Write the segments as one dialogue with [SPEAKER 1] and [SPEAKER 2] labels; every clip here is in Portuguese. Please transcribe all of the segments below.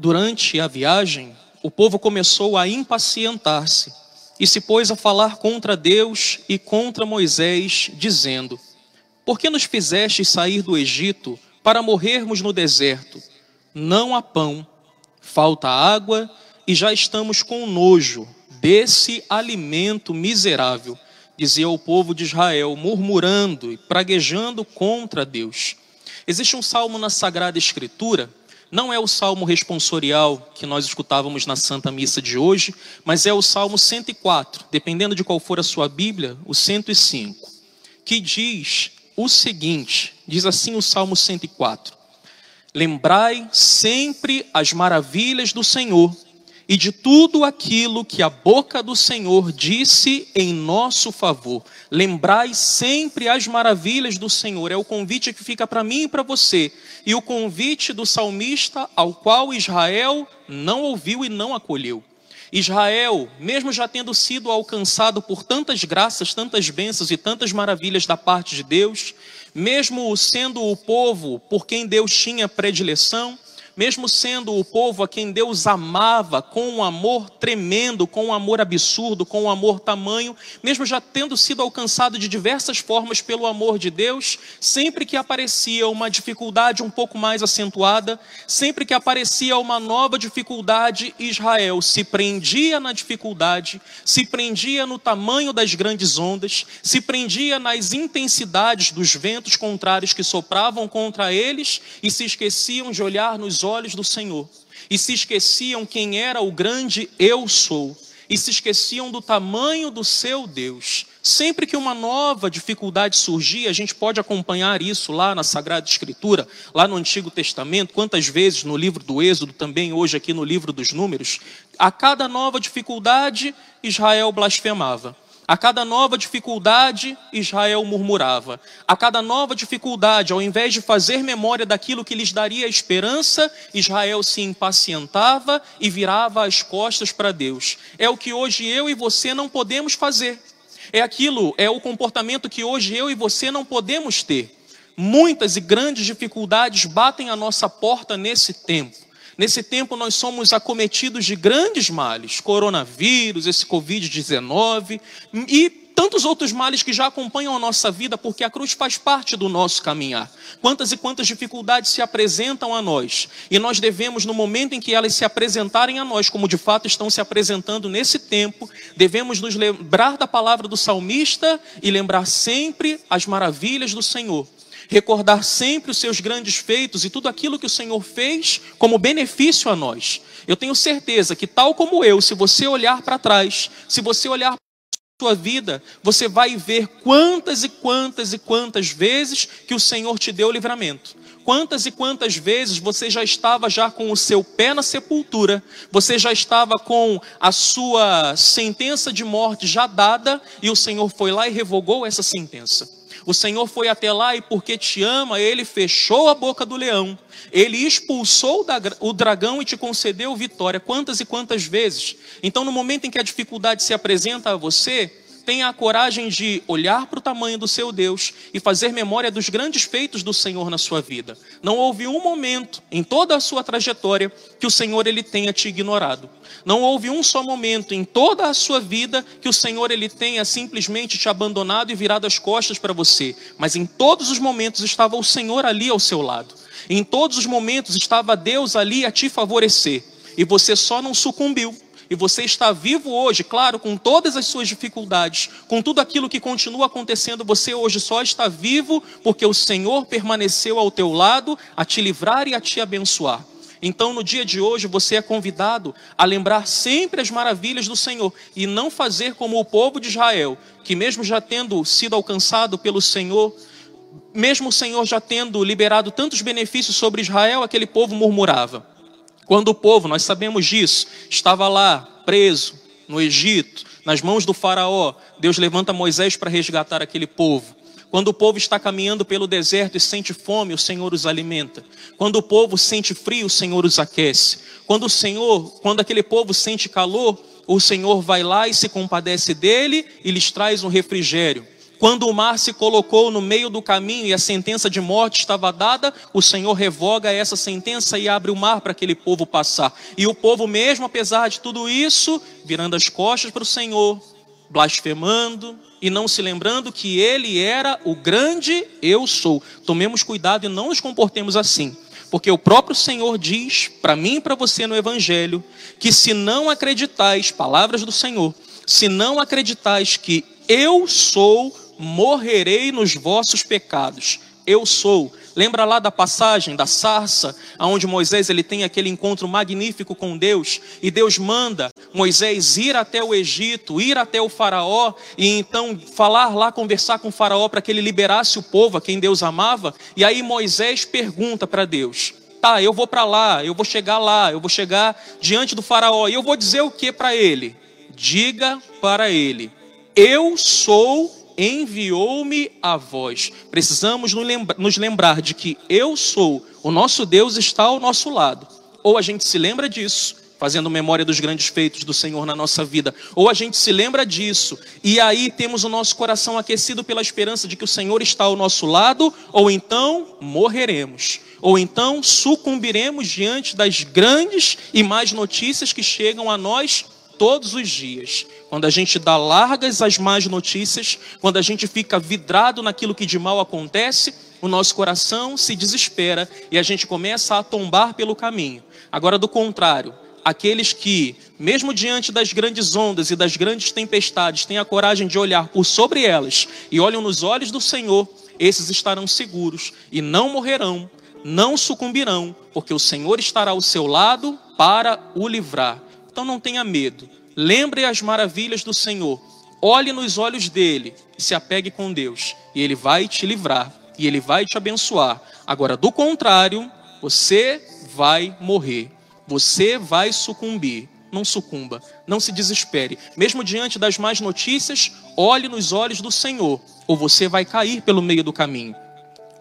[SPEAKER 1] Durante a viagem, o povo começou a impacientar-se e se pôs a falar contra Deus e contra Moisés, dizendo: Por que nos fizeste sair do Egito para morrermos no deserto? Não há pão, falta água e já estamos com nojo desse alimento miserável, dizia o povo de Israel, murmurando e praguejando contra Deus. Existe um salmo na Sagrada Escritura não é o salmo responsorial que nós escutávamos na Santa Missa de hoje, mas é o salmo 104, dependendo de qual for a sua Bíblia, o 105, que diz o seguinte: diz assim o salmo 104: Lembrai sempre as maravilhas do Senhor e de tudo aquilo que a boca do Senhor disse em nosso favor. Lembrai sempre as maravilhas do Senhor. É o convite que fica para mim e para você. E o convite do salmista ao qual Israel não ouviu e não acolheu. Israel, mesmo já tendo sido alcançado por tantas graças, tantas bênçãos e tantas maravilhas da parte de Deus, mesmo sendo o povo por quem Deus tinha predileção, mesmo sendo o povo a quem Deus amava com um amor tremendo, com um amor absurdo, com um amor tamanho, mesmo já tendo sido alcançado de diversas formas pelo amor de Deus, sempre que aparecia uma dificuldade um pouco mais acentuada, sempre que aparecia uma nova dificuldade, Israel se prendia na dificuldade, se prendia no tamanho das grandes ondas, se prendia nas intensidades dos ventos contrários que sopravam contra eles e se esqueciam de olhar nos olhos do Senhor e se esqueciam quem era o grande eu sou e se esqueciam do tamanho do seu Deus. Sempre que uma nova dificuldade surgia, a gente pode acompanhar isso lá na Sagrada Escritura, lá no Antigo Testamento, quantas vezes no livro do Êxodo, também hoje aqui no livro dos Números, a cada nova dificuldade, Israel blasfemava. A cada nova dificuldade, Israel murmurava. A cada nova dificuldade, ao invés de fazer memória daquilo que lhes daria esperança, Israel se impacientava e virava as costas para Deus. É o que hoje eu e você não podemos fazer. É aquilo, é o comportamento que hoje eu e você não podemos ter. Muitas e grandes dificuldades batem a nossa porta nesse tempo. Nesse tempo nós somos acometidos de grandes males, coronavírus, esse Covid-19 e tantos outros males que já acompanham a nossa vida, porque a cruz faz parte do nosso caminhar. Quantas e quantas dificuldades se apresentam a nós, e nós devemos, no momento em que elas se apresentarem a nós, como de fato estão se apresentando nesse tempo, devemos nos lembrar da palavra do salmista e lembrar sempre as maravilhas do Senhor recordar sempre os seus grandes feitos e tudo aquilo que o Senhor fez como benefício a nós. Eu tenho certeza que, tal como eu, se você olhar para trás, se você olhar para a sua vida, você vai ver quantas e quantas e quantas vezes que o Senhor te deu livramento. Quantas e quantas vezes você já estava já com o seu pé na sepultura, você já estava com a sua sentença de morte já dada e o Senhor foi lá e revogou essa sentença. O Senhor foi até lá e, porque te ama, ele fechou a boca do leão, ele expulsou o dragão e te concedeu vitória. Quantas e quantas vezes? Então, no momento em que a dificuldade se apresenta a você, tenha a coragem de olhar para o tamanho do seu Deus e fazer memória dos grandes feitos do Senhor na sua vida. Não houve um momento em toda a sua trajetória que o Senhor ele tenha te ignorado. Não houve um só momento em toda a sua vida que o Senhor ele tenha simplesmente te abandonado e virado as costas para você, mas em todos os momentos estava o Senhor ali ao seu lado. Em todos os momentos estava Deus ali a te favorecer, e você só não sucumbiu e você está vivo hoje, claro, com todas as suas dificuldades, com tudo aquilo que continua acontecendo, você hoje só está vivo porque o Senhor permaneceu ao teu lado a te livrar e a te abençoar. Então, no dia de hoje, você é convidado a lembrar sempre as maravilhas do Senhor e não fazer como o povo de Israel, que, mesmo já tendo sido alcançado pelo Senhor, mesmo o Senhor já tendo liberado tantos benefícios sobre Israel, aquele povo murmurava. Quando o povo, nós sabemos disso, estava lá preso no Egito, nas mãos do Faraó, Deus levanta Moisés para resgatar aquele povo. Quando o povo está caminhando pelo deserto e sente fome, o Senhor os alimenta. Quando o povo sente frio, o Senhor os aquece. Quando o Senhor, quando aquele povo sente calor, o Senhor vai lá e se compadece dele e lhes traz um refrigério. Quando o mar se colocou no meio do caminho e a sentença de morte estava dada, o Senhor revoga essa sentença e abre o mar para aquele povo passar. E o povo, mesmo apesar de tudo isso, virando as costas para o Senhor, blasfemando e não se lembrando que ele era o grande eu sou. Tomemos cuidado e não nos comportemos assim. Porque o próprio Senhor diz para mim e para você no Evangelho que se não acreditais, palavras do Senhor, se não acreditais que eu sou, morrerei nos vossos pecados. Eu sou. Lembra lá da passagem da sarça, aonde Moisés ele tem aquele encontro magnífico com Deus e Deus manda Moisés ir até o Egito, ir até o faraó e então falar lá, conversar com o faraó para que ele liberasse o povo a quem Deus amava. E aí Moisés pergunta para Deus: "Tá, eu vou para lá, eu vou chegar lá, eu vou chegar diante do faraó e eu vou dizer o que para ele? Diga para ele: Eu sou enviou-me a vós. Precisamos nos lembrar de que eu sou, o nosso Deus está ao nosso lado. Ou a gente se lembra disso, fazendo memória dos grandes feitos do Senhor na nossa vida, ou a gente se lembra disso, e aí temos o nosso coração aquecido pela esperança de que o Senhor está ao nosso lado, ou então morreremos, ou então sucumbiremos diante das grandes e más notícias que chegam a nós todos os dias. Quando a gente dá largas às más notícias, quando a gente fica vidrado naquilo que de mal acontece, o nosso coração se desespera e a gente começa a tombar pelo caminho. Agora, do contrário, aqueles que, mesmo diante das grandes ondas e das grandes tempestades, têm a coragem de olhar por sobre elas e olham nos olhos do Senhor, esses estarão seguros e não morrerão, não sucumbirão, porque o Senhor estará ao seu lado para o livrar. Então não tenha medo. Lembre as maravilhas do Senhor. Olhe nos olhos dele e se apegue com Deus. E ele vai te livrar e ele vai te abençoar. Agora, do contrário, você vai morrer. Você vai sucumbir. Não sucumba, não se desespere. Mesmo diante das más notícias, olhe nos olhos do Senhor, ou você vai cair pelo meio do caminho.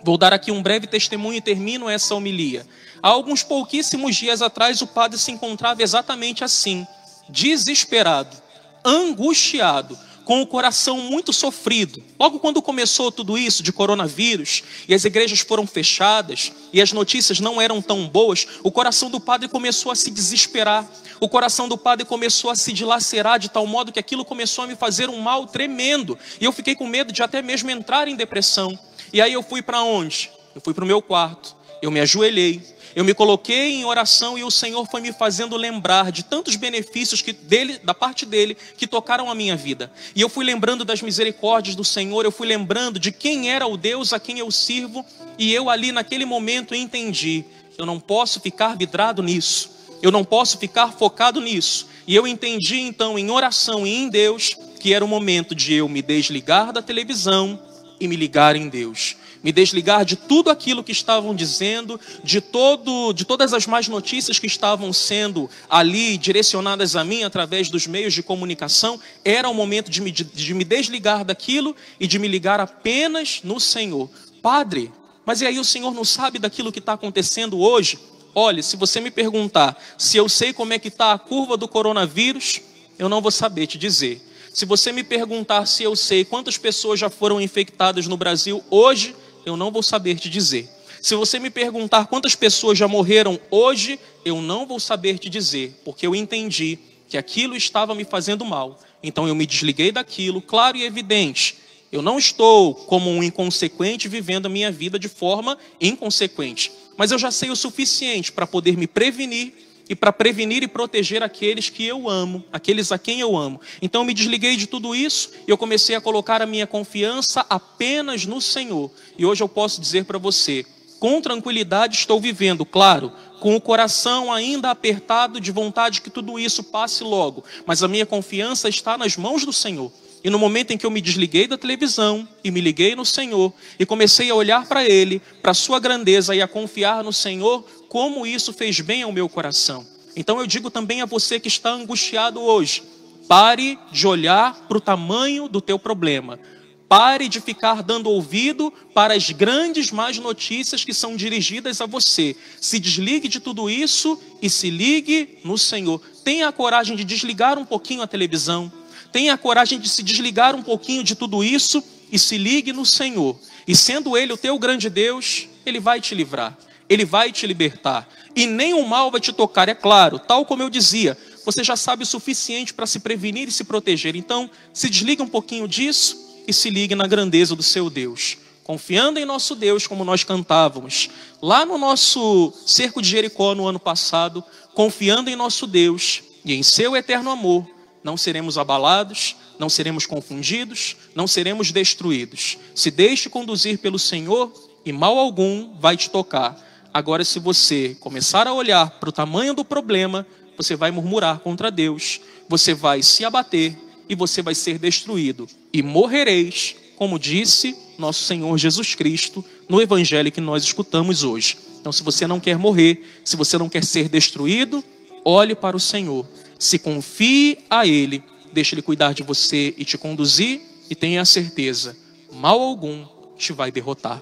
[SPEAKER 1] Vou dar aqui um breve testemunho e termino essa homilia. Há alguns pouquíssimos dias atrás, o padre se encontrava exatamente assim, desesperado, angustiado, com o coração muito sofrido. Logo quando começou tudo isso de coronavírus e as igrejas foram fechadas e as notícias não eram tão boas, o coração do padre começou a se desesperar. O coração do padre começou a se dilacerar de tal modo que aquilo começou a me fazer um mal tremendo. E eu fiquei com medo de até mesmo entrar em depressão. E aí eu fui para onde? Eu fui para o meu quarto. Eu me ajoelhei eu me coloquei em oração e o Senhor foi me fazendo lembrar de tantos benefícios que dele, da parte dele, que tocaram a minha vida. E eu fui lembrando das misericórdias do Senhor, eu fui lembrando de quem era o Deus a quem eu sirvo, e eu ali naquele momento entendi, eu não posso ficar vidrado nisso. Eu não posso ficar focado nisso. E eu entendi então em oração e em Deus que era o momento de eu me desligar da televisão e me ligar em Deus me desligar de tudo aquilo que estavam dizendo, de todo, de todas as más notícias que estavam sendo ali direcionadas a mim através dos meios de comunicação, era o momento de me, de me desligar daquilo e de me ligar apenas no Senhor. Padre, mas e aí o Senhor não sabe daquilo que está acontecendo hoje? Olha, se você me perguntar se eu sei como é que está a curva do coronavírus, eu não vou saber te dizer. Se você me perguntar se eu sei quantas pessoas já foram infectadas no Brasil hoje, eu não vou saber te dizer. Se você me perguntar quantas pessoas já morreram hoje, eu não vou saber te dizer, porque eu entendi que aquilo estava me fazendo mal. Então eu me desliguei daquilo, claro e evidente. Eu não estou como um inconsequente vivendo a minha vida de forma inconsequente, mas eu já sei o suficiente para poder me prevenir e para prevenir e proteger aqueles que eu amo, aqueles a quem eu amo. Então eu me desliguei de tudo isso e eu comecei a colocar a minha confiança apenas no Senhor. E hoje eu posso dizer para você, com tranquilidade estou vivendo, claro, com o coração ainda apertado de vontade que tudo isso passe logo, mas a minha confiança está nas mãos do Senhor. E no momento em que eu me desliguei da televisão e me liguei no Senhor e comecei a olhar para Ele, para Sua grandeza e a confiar no Senhor, como isso fez bem ao meu coração. Então eu digo também a você que está angustiado hoje: pare de olhar para o tamanho do teu problema. Pare de ficar dando ouvido para as grandes más notícias que são dirigidas a você. Se desligue de tudo isso e se ligue no Senhor. Tenha a coragem de desligar um pouquinho a televisão Tenha a coragem de se desligar um pouquinho de tudo isso e se ligue no Senhor, e sendo Ele o teu grande Deus, Ele vai te livrar, Ele vai te libertar, e nem o mal vai te tocar, é claro, tal como eu dizia, você já sabe o suficiente para se prevenir e se proteger. Então, se desligue um pouquinho disso e se ligue na grandeza do seu Deus. Confiando em nosso Deus, como nós cantávamos lá no nosso cerco de Jericó no ano passado, confiando em nosso Deus e em seu eterno amor, não seremos abalados, não seremos confundidos, não seremos destruídos. Se deixe conduzir pelo Senhor e mal algum vai te tocar. Agora, se você começar a olhar para o tamanho do problema, você vai murmurar contra Deus, você vai se abater e você vai ser destruído. E morrereis, como disse nosso Senhor Jesus Cristo no evangelho que nós escutamos hoje. Então, se você não quer morrer, se você não quer ser destruído, olhe para o Senhor se confie a Ele, deixe Ele cuidar de você e te conduzir, e tenha certeza, mal algum te vai derrotar.